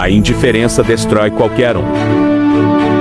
A indiferença destrói qualquer um.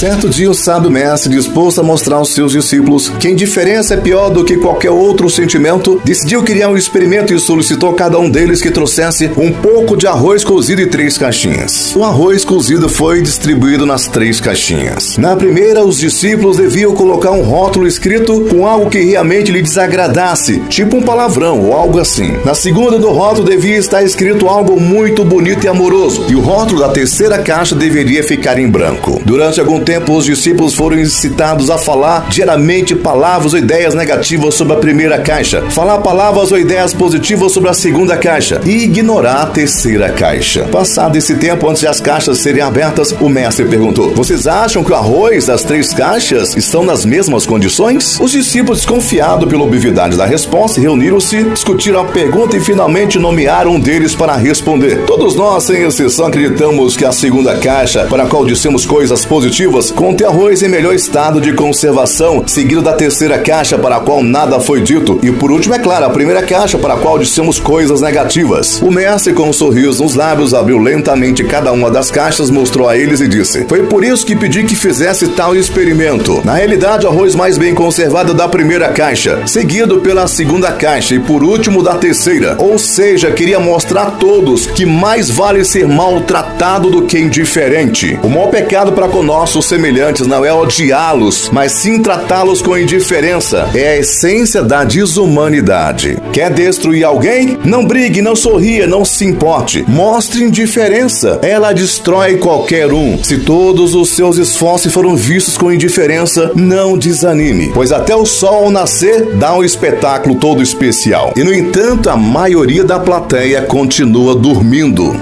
Certo dia, o sábio mestre, disposto a mostrar aos seus discípulos que indiferença é pior do que qualquer outro sentimento, decidiu criar um experimento e solicitou a cada um deles que trouxesse um pouco de arroz cozido em três caixinhas. O arroz cozido foi distribuído nas três caixinhas. Na primeira, os discípulos deviam colocar um rótulo escrito com algo que realmente lhe desagradasse, tipo um palavrão ou algo assim. Na segunda, no rótulo devia estar escrito algo muito bonito e amoroso, e o rótulo da terceira caixa deveria ficar em branco. Durante algum tempo, tempo, os discípulos foram incitados a falar diariamente palavras ou ideias negativas sobre a primeira caixa, falar palavras ou ideias positivas sobre a segunda caixa e ignorar a terceira caixa. Passado esse tempo, antes de as caixas serem abertas, o mestre perguntou: Vocês acham que o arroz das três caixas estão nas mesmas condições? Os discípulos, desconfiados pela obviedade da resposta, reuniram-se, discutiram a pergunta e finalmente nomearam um deles para responder. Todos nós, sem exceção, acreditamos que a segunda caixa, para a qual dissemos coisas positivas, conte arroz em melhor estado de conservação, seguido da terceira caixa para a qual nada foi dito, e por último, é claro, a primeira caixa para a qual dissemos coisas negativas. O mestre, com um sorriso nos lábios, abriu lentamente cada uma das caixas, mostrou a eles e disse: Foi por isso que pedi que fizesse tal experimento. Na realidade, arroz mais bem conservado da primeira caixa, seguido pela segunda caixa e por último da terceira. Ou seja, queria mostrar a todos que mais vale ser maltratado do que indiferente. O maior pecado para conosco semelhantes não é odiá-los, mas sim tratá-los com indiferença. É a essência da desumanidade. Quer destruir alguém? Não brigue, não sorria, não se importe. Mostre indiferença. Ela destrói qualquer um. Se todos os seus esforços foram vistos com indiferença, não desanime, pois até o sol nascer dá um espetáculo todo especial. E no entanto, a maioria da plateia continua dormindo.